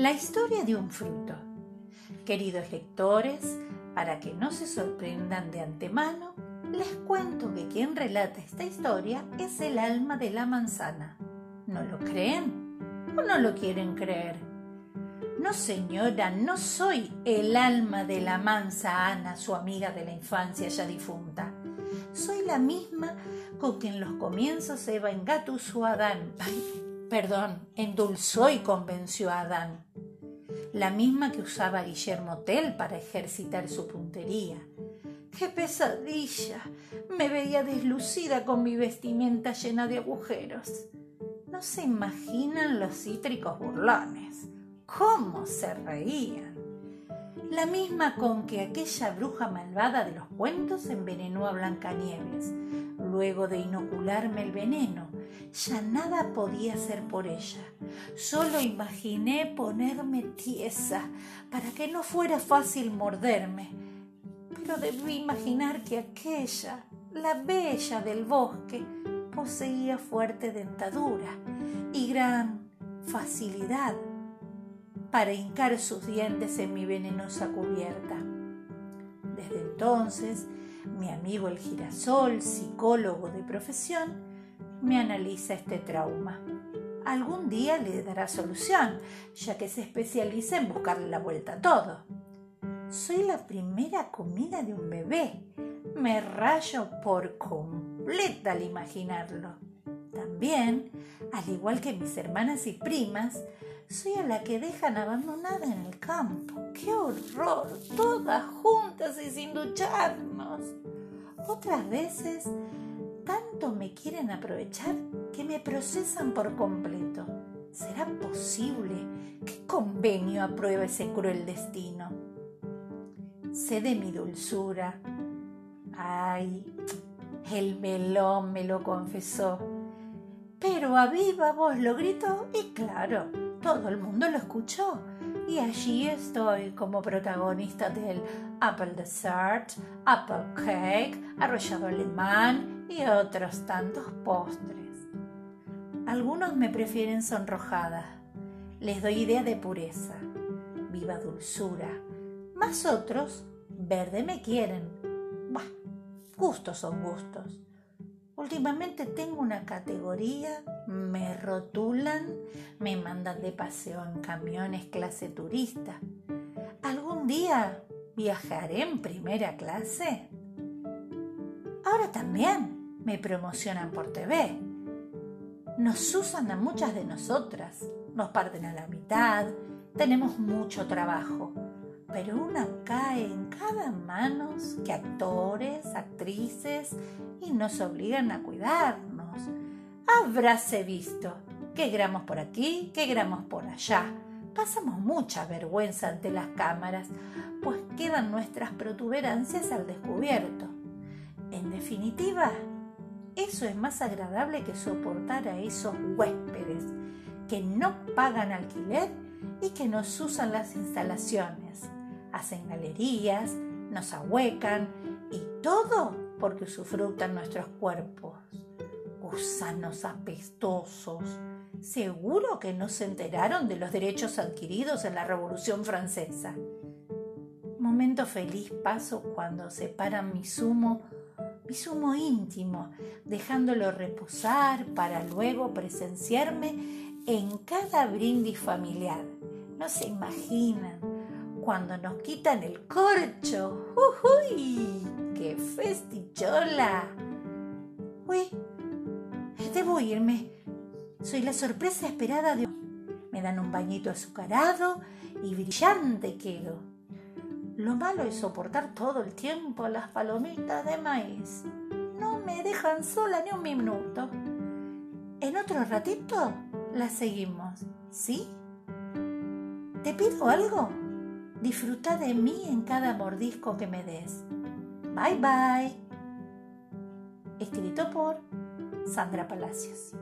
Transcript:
La historia de un fruto. Queridos lectores, para que no se sorprendan de antemano, les cuento que quien relata esta historia es el alma de la manzana. ¿No lo creen? ¿O no lo quieren creer? No, señora, no soy el alma de la mansa Ana, su amiga de la infancia ya difunta. Soy la misma con quien en los comienzos Eva engatusó a Adán. perdón, endulzó y convenció a Adán. La misma que usaba Guillermo Tell para ejercitar su puntería. ¡Qué pesadilla! Me veía deslucida con mi vestimenta llena de agujeros. No se imaginan los cítricos burlones. ¿Cómo se reían? La misma con que aquella bruja malvada de los cuentos envenenó a Blancanieves, luego de inocularme el veneno. Ya nada podía hacer por ella. Solo imaginé ponerme tiesa para que no fuera fácil morderme. Pero debí imaginar que aquella, la bella del bosque, poseía fuerte dentadura y gran facilidad para hincar sus dientes en mi venenosa cubierta. Desde entonces, mi amigo el girasol, psicólogo de profesión, me analiza este trauma. Algún día le dará solución, ya que se especializa en buscarle la vuelta a todo. Soy la primera comida de un bebé. Me rayo por completa al imaginarlo. También, al igual que mis hermanas y primas, soy a la que dejan abandonada en el campo. ¡Qué horror! Todas juntas y sin ducharnos. Otras veces, me quieren aprovechar que me procesan por completo. ¿Será posible? ¿Qué convenio aprueba ese cruel destino? Sé de mi dulzura. Ay, el melón me lo confesó. Pero a viva voz lo gritó y claro, todo el mundo lo escuchó. Y allí estoy como protagonista del Apple Dessert, Apple Cake, arrollado alemán y otros tantos postres. Algunos me prefieren sonrojada. Les doy idea de pureza, viva dulzura. Más otros, verde me quieren. Bah, gustos son gustos. Últimamente tengo una categoría, me rotulan, me mandan de paseo en camiones clase turista. ¿Algún día viajaré en primera clase? Ahora también me promocionan por TV. Nos usan a muchas de nosotras, nos parten a la mitad, tenemos mucho trabajo pero una cae en cada manos que actores, actrices y nos obligan a cuidarnos. Habráse visto qué gramos por aquí, qué gramos por allá. Pasamos mucha vergüenza ante las cámaras, pues quedan nuestras protuberancias al descubierto. En definitiva, eso es más agradable que soportar a esos huéspedes que no pagan alquiler y que nos usan las instalaciones hacen galerías, nos ahuecan y todo porque usufructan nuestros cuerpos. Gusanos apestosos. Seguro que no se enteraron de los derechos adquiridos en la Revolución Francesa. Momento feliz paso cuando separan mi zumo, mi zumo íntimo, dejándolo reposar para luego presenciarme en cada brindis familiar. No se imaginan cuando nos quitan el corcho. ¡Uy! ¡Qué festichola! Uy, debo irme. Soy la sorpresa esperada de... Me dan un bañito azucarado y brillante quedo. Lo malo es soportar todo el tiempo las palomitas de maíz. No me dejan sola ni un minuto. En otro ratito las seguimos, ¿sí? ¿Te pido algo? Disfruta de mí en cada mordisco que me des. Bye bye. Escrito por Sandra Palacios.